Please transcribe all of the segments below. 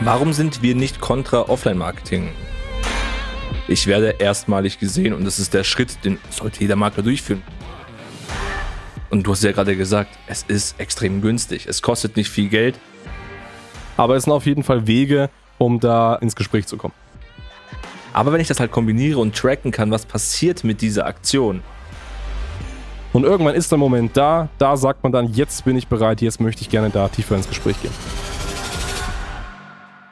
Warum sind wir nicht kontra Offline-Marketing? Ich werde erstmalig gesehen und das ist der Schritt, den sollte jeder Makler durchführen. Und du hast ja gerade gesagt, es ist extrem günstig. Es kostet nicht viel Geld. Aber es sind auf jeden Fall Wege, um da ins Gespräch zu kommen. Aber wenn ich das halt kombiniere und tracken kann, was passiert mit dieser Aktion. Und irgendwann ist der Moment da, da sagt man dann, jetzt bin ich bereit, jetzt möchte ich gerne da tiefer ins Gespräch gehen.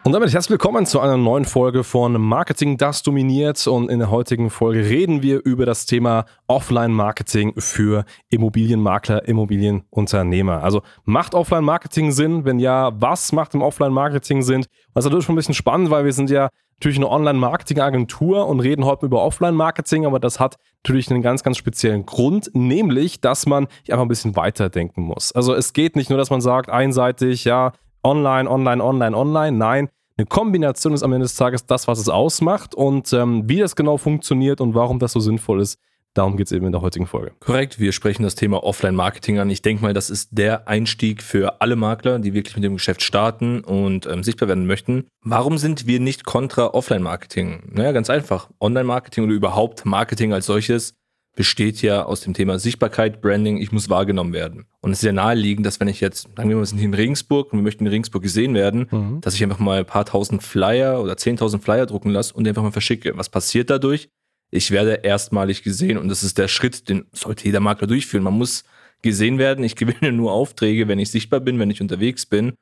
Und damit herzlich willkommen zu einer neuen Folge von Marketing, das dominiert. Und in der heutigen Folge reden wir über das Thema Offline-Marketing für Immobilienmakler, Immobilienunternehmer. Also macht Offline-Marketing Sinn? Wenn ja, was macht im Offline-Marketing Sinn? Das ist natürlich schon ein bisschen spannend, weil wir sind ja natürlich eine Online-Marketing-Agentur und reden heute über Offline-Marketing, aber das hat natürlich einen ganz, ganz speziellen Grund, nämlich, dass man einfach ein bisschen weiterdenken muss. Also es geht nicht nur, dass man sagt, einseitig, ja, online, online, online, online. Nein, eine Kombination ist am Ende des Tages das, was es ausmacht und ähm, wie das genau funktioniert und warum das so sinnvoll ist. Darum geht es eben in der heutigen Folge. Korrekt, wir sprechen das Thema Offline-Marketing an. Ich denke mal, das ist der Einstieg für alle Makler, die wirklich mit dem Geschäft starten und ähm, sichtbar werden möchten. Warum sind wir nicht kontra Offline-Marketing? Naja, ganz einfach. Online-Marketing oder überhaupt Marketing als solches besteht ja aus dem Thema Sichtbarkeit, Branding, ich muss wahrgenommen werden. Und es ist ja naheliegend, dass wenn ich jetzt, sagen wir mal, wir sind hier in Regensburg und wir möchten in Regensburg gesehen werden, mhm. dass ich einfach mal ein paar tausend Flyer oder zehntausend Flyer drucken lasse und die einfach mal verschicke. Was passiert dadurch? Ich werde erstmalig gesehen und das ist der Schritt, den sollte jeder Makler durchführen. Man muss gesehen werden. Ich gewinne nur Aufträge, wenn ich sichtbar bin, wenn ich unterwegs bin.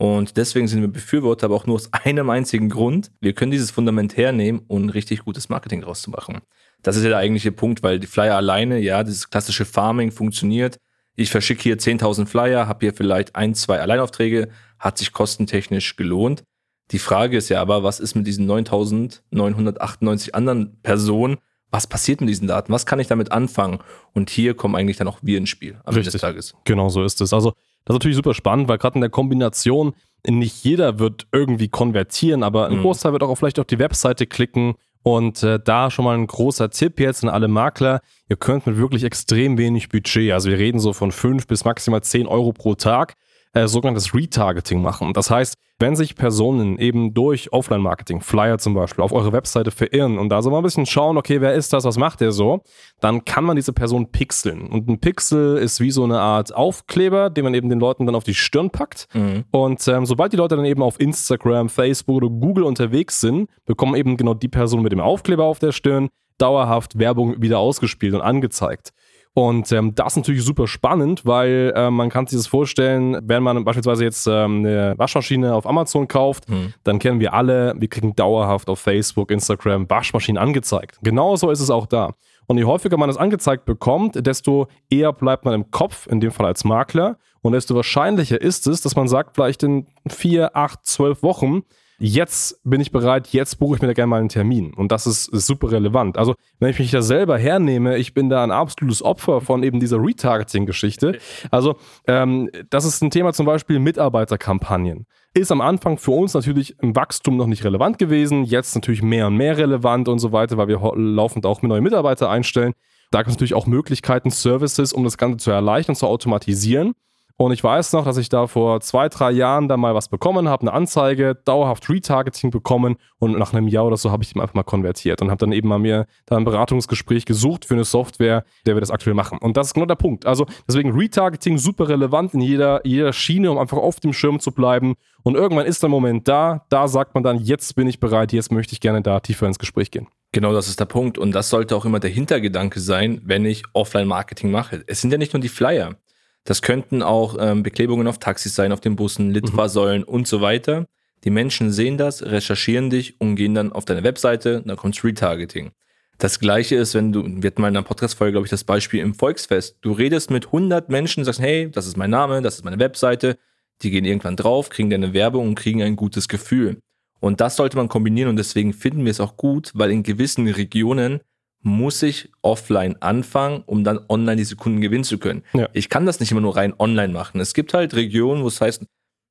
Und deswegen sind wir Befürworter, aber auch nur aus einem einzigen Grund. Wir können dieses Fundament hernehmen und richtig gutes Marketing draus zu machen. Das ist ja der eigentliche Punkt, weil die Flyer alleine, ja, dieses klassische Farming funktioniert. Ich verschicke hier 10.000 Flyer, habe hier vielleicht ein, zwei Alleinaufträge, hat sich kostentechnisch gelohnt. Die Frage ist ja aber, was ist mit diesen 9.998 anderen Personen? Was passiert mit diesen Daten? Was kann ich damit anfangen? Und hier kommen eigentlich dann auch wir ins Spiel am Ende des Tages. Genau so ist es. Also das ist natürlich super spannend, weil gerade in der Kombination nicht jeder wird irgendwie konvertieren, aber ein mhm. Großteil wird auch vielleicht auf die Webseite klicken und äh, da schon mal ein großer Tipp jetzt an alle Makler. Ihr könnt mit wirklich extrem wenig Budget, also wir reden so von 5 bis maximal 10 Euro pro Tag, äh, sogenanntes Retargeting machen. Das heißt, wenn sich Personen eben durch Offline-Marketing, Flyer zum Beispiel, auf eure Webseite verirren und da so mal ein bisschen schauen, okay, wer ist das, was macht der so, dann kann man diese Person pixeln. Und ein Pixel ist wie so eine Art Aufkleber, den man eben den Leuten dann auf die Stirn packt. Mhm. Und ähm, sobald die Leute dann eben auf Instagram, Facebook oder Google unterwegs sind, bekommen eben genau die Person mit dem Aufkleber auf der Stirn dauerhaft Werbung wieder ausgespielt und angezeigt. Und ähm, das ist natürlich super spannend, weil äh, man kann sich das vorstellen, wenn man beispielsweise jetzt ähm, eine Waschmaschine auf Amazon kauft, hm. dann kennen wir alle, wir kriegen dauerhaft auf Facebook, Instagram Waschmaschinen angezeigt. Genauso ist es auch da. Und je häufiger man das angezeigt bekommt, desto eher bleibt man im Kopf, in dem Fall als Makler. Und desto wahrscheinlicher ist es, dass man sagt, vielleicht in vier, acht, zwölf Wochen, jetzt bin ich bereit, jetzt buche ich mir da gerne mal einen Termin. Und das ist, super relevant. Also, wenn ich mich da selber hernehme, ich bin da ein absolutes Opfer von eben dieser Retargeting-Geschichte. Also, ähm, das ist ein Thema zum Beispiel Mitarbeiterkampagnen. Ist am Anfang für uns natürlich im Wachstum noch nicht relevant gewesen, jetzt natürlich mehr und mehr relevant und so weiter, weil wir laufend auch neue Mitarbeiter einstellen. Da gibt es natürlich auch Möglichkeiten, Services, um das Ganze zu erleichtern, zu automatisieren. Und ich weiß noch, dass ich da vor zwei, drei Jahren da mal was bekommen habe, eine Anzeige, dauerhaft Retargeting bekommen und nach einem Jahr oder so habe ich die einfach mal konvertiert und habe dann eben mal mir da ein Beratungsgespräch gesucht für eine Software, der wir das aktuell machen. Und das ist genau der Punkt. Also deswegen Retargeting super relevant in jeder, jeder Schiene, um einfach auf dem Schirm zu bleiben. Und irgendwann ist der Moment da, da sagt man dann, jetzt bin ich bereit, jetzt möchte ich gerne da tiefer ins Gespräch gehen. Genau, das ist der Punkt. Und das sollte auch immer der Hintergedanke sein, wenn ich Offline-Marketing mache. Es sind ja nicht nur die Flyer. Das könnten auch ähm, Beklebungen auf Taxis sein, auf den Bussen, Litfaßsäulen mhm. und so weiter. Die Menschen sehen das, recherchieren dich und gehen dann auf deine Webseite, dann kommt Retargeting. Das gleiche ist, wenn du, wir hatten mal in einer Podcast-Folge, glaube ich, das Beispiel im Volksfest. Du redest mit 100 Menschen, sagst, hey, das ist mein Name, das ist meine Webseite. Die gehen irgendwann drauf, kriegen deine Werbung und kriegen ein gutes Gefühl. Und das sollte man kombinieren und deswegen finden wir es auch gut, weil in gewissen Regionen muss ich offline anfangen, um dann online diese Kunden gewinnen zu können. Ja. Ich kann das nicht immer nur rein online machen. Es gibt halt Regionen, wo es heißt,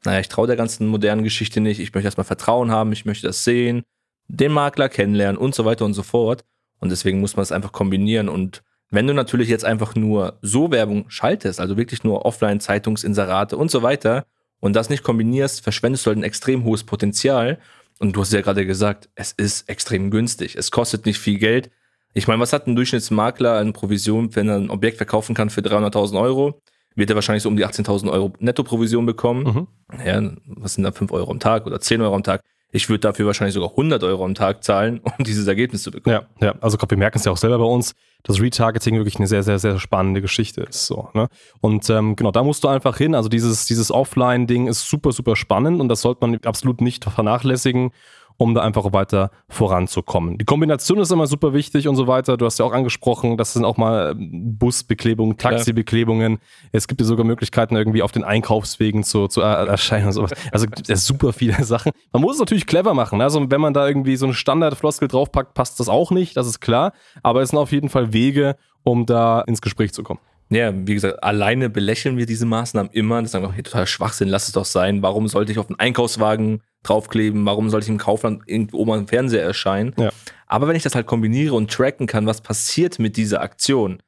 naja, ich traue der ganzen modernen Geschichte nicht, ich möchte erstmal Vertrauen haben, ich möchte das sehen, den Makler kennenlernen und so weiter und so fort. Und deswegen muss man es einfach kombinieren. Und wenn du natürlich jetzt einfach nur so Werbung schaltest, also wirklich nur offline Zeitungsinserate und so weiter, und das nicht kombinierst, verschwendest du halt ein extrem hohes Potenzial. Und du hast ja gerade gesagt, es ist extrem günstig. Es kostet nicht viel Geld. Ich meine, was hat ein Durchschnittsmakler an Provision, wenn er ein Objekt verkaufen kann für 300.000 Euro? Wird er wahrscheinlich so um die 18.000 Euro Nettoprovision bekommen. Mhm. Ja, was sind da 5 Euro am Tag oder 10 Euro am Tag? Ich würde dafür wahrscheinlich sogar 100 Euro am Tag zahlen, um dieses Ergebnis zu bekommen. Ja, ja. also glaub, wir merken es ja auch selber bei uns, dass Retargeting wirklich eine sehr, sehr, sehr spannende Geschichte ist. So, ne? Und ähm, genau, da musst du einfach hin. Also dieses, dieses Offline-Ding ist super, super spannend und das sollte man absolut nicht vernachlässigen um da einfach weiter voranzukommen. Die Kombination ist immer super wichtig und so weiter. Du hast ja auch angesprochen, das sind auch mal ähm, Busbeklebungen, Taxibeklebungen. Ja. Es gibt ja sogar Möglichkeiten, irgendwie auf den Einkaufswegen zu, zu erscheinen und sowas. Also gibt es super viele Sachen. Man muss es natürlich clever machen. Also wenn man da irgendwie so eine Standardfloskel draufpackt, passt das auch nicht, das ist klar. Aber es sind auf jeden Fall Wege, um da ins Gespräch zu kommen. Ja, wie gesagt, alleine belächeln wir diese Maßnahmen immer. Das ist einfach hey, total Schwachsinn, lass es doch sein. Warum sollte ich auf den Einkaufswagen draufkleben? Warum sollte ich im Kaufland irgendwo mal im Fernseher erscheinen? Ja. Aber wenn ich das halt kombiniere und tracken kann, was passiert mit dieser Aktion,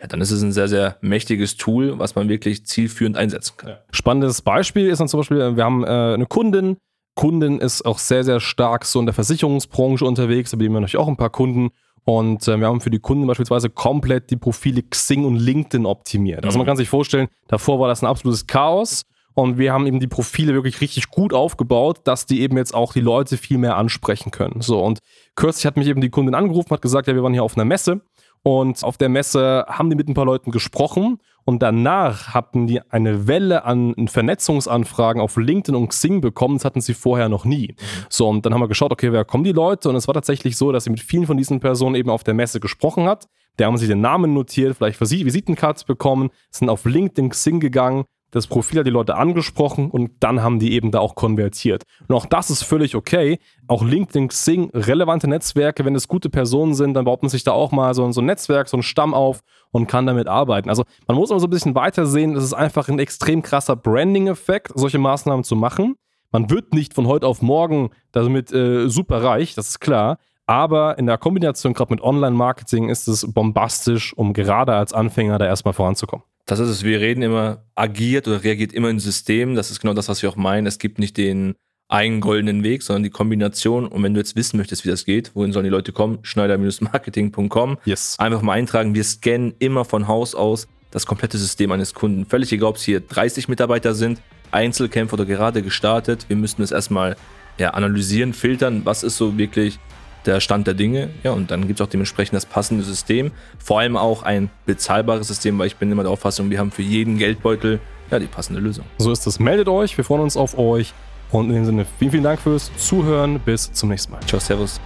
ja, dann ist es ein sehr, sehr mächtiges Tool, was man wirklich zielführend einsetzen kann. Ja. Spannendes Beispiel ist dann zum Beispiel, wir haben äh, eine Kundin, Kundin ist auch sehr, sehr stark so in der Versicherungsbranche unterwegs, da haben wir natürlich auch ein paar Kunden. Und äh, wir haben für die Kunden beispielsweise komplett die Profile Xing und LinkedIn optimiert. Also man mhm. kann sich vorstellen, davor war das ein absolutes Chaos. Und wir haben eben die Profile wirklich richtig gut aufgebaut, dass die eben jetzt auch die Leute viel mehr ansprechen können. So, und kürzlich hat mich eben die Kundin angerufen, hat gesagt, ja, wir waren hier auf einer Messe und auf der Messe haben die mit ein paar Leuten gesprochen und danach hatten die eine Welle an Vernetzungsanfragen auf LinkedIn und Xing bekommen. Das hatten sie vorher noch nie. So, und dann haben wir geschaut, okay, wer kommen die Leute? Und es war tatsächlich so, dass sie mit vielen von diesen Personen eben auf der Messe gesprochen hat. Der haben sich den Namen notiert, vielleicht Visitenkarten bekommen, sind auf LinkedIn, Xing gegangen, das Profil hat die Leute angesprochen und dann haben die eben da auch konvertiert. Und auch das ist völlig okay. Auch LinkedIn, Xing, relevante Netzwerke, wenn es gute Personen sind, dann baut man sich da auch mal so, so ein Netzwerk, so einen Stamm auf und kann damit arbeiten. Also man muss aber so ein bisschen weiter sehen, es ist einfach ein extrem krasser Branding-Effekt, solche Maßnahmen zu machen. Man wird nicht von heute auf morgen damit äh, super reich, das ist klar. Aber in der Kombination gerade mit Online-Marketing ist es bombastisch, um gerade als Anfänger da erstmal voranzukommen. Das ist es, wir reden immer, agiert oder reagiert immer in System. Das ist genau das, was wir auch meinen. Es gibt nicht den einen goldenen Weg, sondern die Kombination. Und wenn du jetzt wissen möchtest, wie das geht, wohin sollen die Leute kommen? Schneider-marketing.com. Yes. Einfach mal eintragen. Wir scannen immer von Haus aus das komplette System eines Kunden. Völlig egal, ob es hier 30 Mitarbeiter sind, Einzelkämpfer oder gerade gestartet. Wir müssen es erstmal ja, analysieren, filtern, was ist so wirklich der Stand der Dinge. Ja, und dann gibt es auch dementsprechend das passende System. Vor allem auch ein bezahlbares System, weil ich bin immer der Auffassung, wir haben für jeden Geldbeutel ja die passende Lösung. So ist es. Meldet euch, wir freuen uns auf euch. Und in dem Sinne, vielen, vielen Dank fürs Zuhören. Bis zum nächsten Mal. Ciao, Servus.